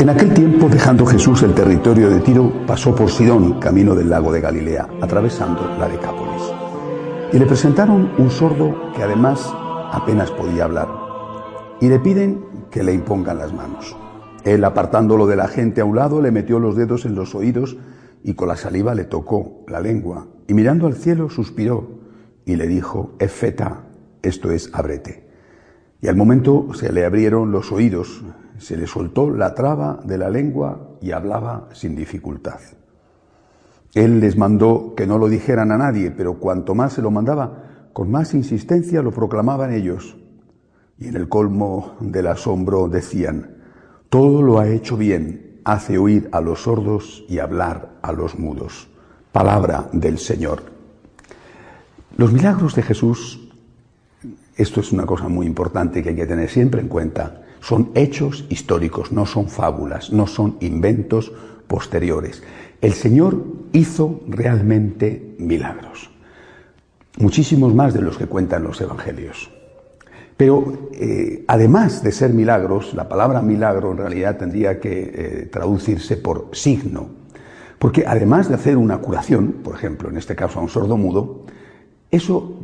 En aquel tiempo, dejando Jesús el territorio de Tiro, pasó por Sidón, camino del lago de Galilea, atravesando la Decápolis. Y le presentaron un sordo que además apenas podía hablar. Y le piden que le impongan las manos. Él, apartándolo de la gente a un lado, le metió los dedos en los oídos y con la saliva le tocó la lengua. Y mirando al cielo, suspiró y le dijo, Efeta, esto es, ábrete. Y al momento se le abrieron los oídos, se le soltó la traba de la lengua y hablaba sin dificultad. Él les mandó que no lo dijeran a nadie, pero cuanto más se lo mandaba, con más insistencia lo proclamaban ellos. Y en el colmo del asombro decían, todo lo ha hecho bien, hace oír a los sordos y hablar a los mudos. Palabra del Señor. Los milagros de Jesús, esto es una cosa muy importante que hay que tener siempre en cuenta, son hechos históricos, no son fábulas, no son inventos posteriores. El Señor hizo realmente milagros, muchísimos más de los que cuentan los evangelios. Pero eh, además de ser milagros, la palabra milagro en realidad tendría que eh, traducirse por signo, porque además de hacer una curación, por ejemplo, en este caso a un sordo mudo, eso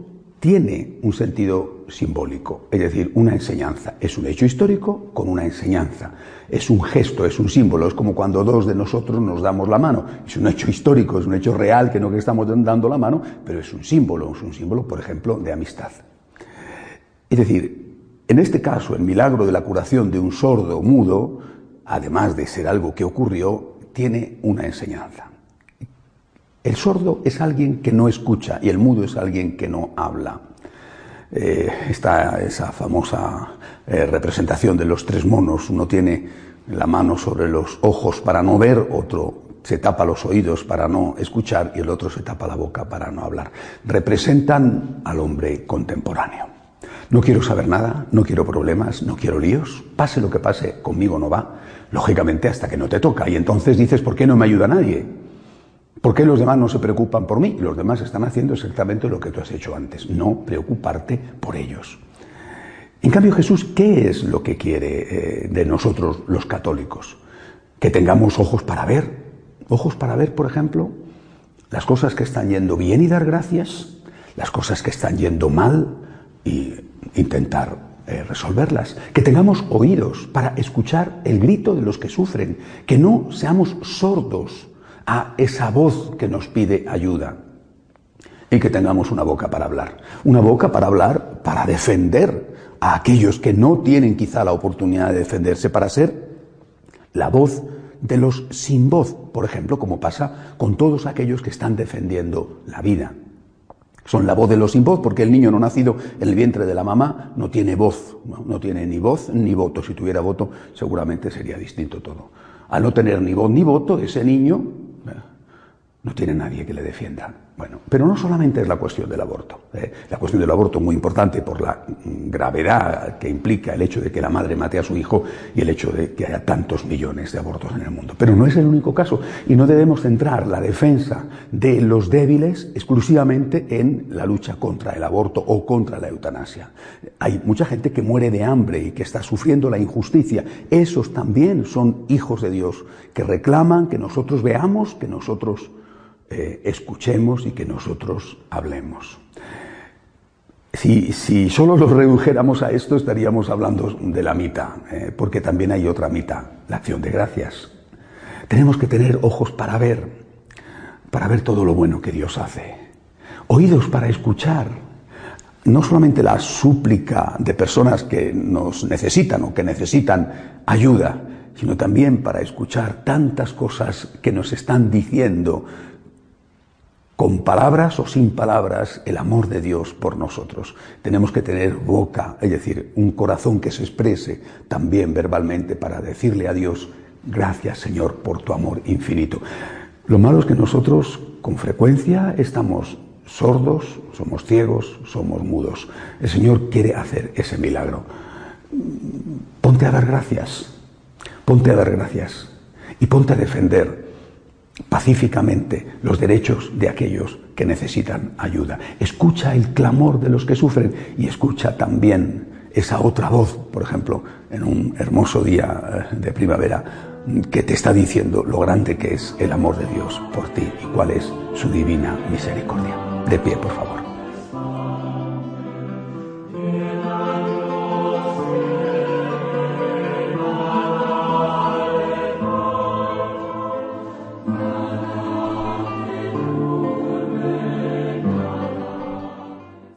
tiene un sentido simbólico, es decir, una enseñanza. Es un hecho histórico con una enseñanza. Es un gesto, es un símbolo. Es como cuando dos de nosotros nos damos la mano. Es un hecho histórico, es un hecho real que no que estamos dando la mano, pero es un símbolo. Es un símbolo, por ejemplo, de amistad. Es decir, en este caso, el milagro de la curación de un sordo mudo, además de ser algo que ocurrió, tiene una enseñanza. El sordo es alguien que no escucha y el mudo es alguien que no habla. Eh, está esa famosa eh, representación de los tres monos. Uno tiene la mano sobre los ojos para no ver, otro se tapa los oídos para no escuchar y el otro se tapa la boca para no hablar. Representan al hombre contemporáneo. No quiero saber nada, no quiero problemas, no quiero líos, pase lo que pase, conmigo no va, lógicamente hasta que no te toca. Y entonces dices, ¿por qué no me ayuda nadie? ¿Por qué los demás no se preocupan por mí? Los demás están haciendo exactamente lo que tú has hecho antes, no preocuparte por ellos. En cambio, Jesús, ¿qué es lo que quiere eh, de nosotros los católicos? Que tengamos ojos para ver. Ojos para ver, por ejemplo, las cosas que están yendo bien y dar gracias, las cosas que están yendo mal y intentar eh, resolverlas. Que tengamos oídos para escuchar el grito de los que sufren. Que no seamos sordos a esa voz que nos pide ayuda y que tengamos una boca para hablar. Una boca para hablar, para defender a aquellos que no tienen quizá la oportunidad de defenderse, para ser la voz de los sin voz, por ejemplo, como pasa con todos aquellos que están defendiendo la vida. Son la voz de los sin voz, porque el niño no nacido en el vientre de la mamá no tiene voz, no, tiene ni voz ni voto. Si tuviera voto, seguramente sería distinto todo. Al no tener ni voz ni voto, ese niño no tiene nadie que le defienda. Bueno, pero no solamente es la cuestión del aborto. ¿eh? La cuestión del aborto muy importante por la gravedad que implica el hecho de que la madre mate a su hijo y el hecho de que haya tantos millones de abortos en el mundo. Pero no es el único caso y no debemos centrar la defensa de los débiles exclusivamente en la lucha contra el aborto o contra la eutanasia. Hay mucha gente que muere de hambre y que está sufriendo la injusticia. Esos también son hijos de Dios que reclaman que nosotros veamos, que nosotros eh, escuchemos y que nosotros hablemos. Si, solo lo redujéramos a esto, estaríamos hablando de la mitad, eh, porque también hay otra mitad, la acción de gracias. Tenemos que tener ojos para ver, para ver todo lo bueno que Dios hace, oídos para escuchar, no solamente la súplica de personas que nos necesitan o que necesitan ayuda, sino también para escuchar tantas cosas que nos están diciendo con palabras o sin palabras, el amor de Dios por nosotros. Tenemos que tener boca, es decir, un corazón que se exprese también verbalmente para decirle a Dios, gracias Señor por tu amor infinito. Lo malo es que nosotros con frecuencia estamos sordos, somos ciegos, somos mudos. El Señor quiere hacer ese milagro. Ponte a dar gracias, ponte a dar gracias y ponte a defender pacíficamente los derechos de aquellos que necesitan ayuda. Escucha el clamor de los que sufren y escucha también esa otra voz, por ejemplo, en un hermoso día eh, de primavera, que te está diciendo lo grande que es el amor de Dios por ti y cuál es su divina misericordia. De pie, por favor.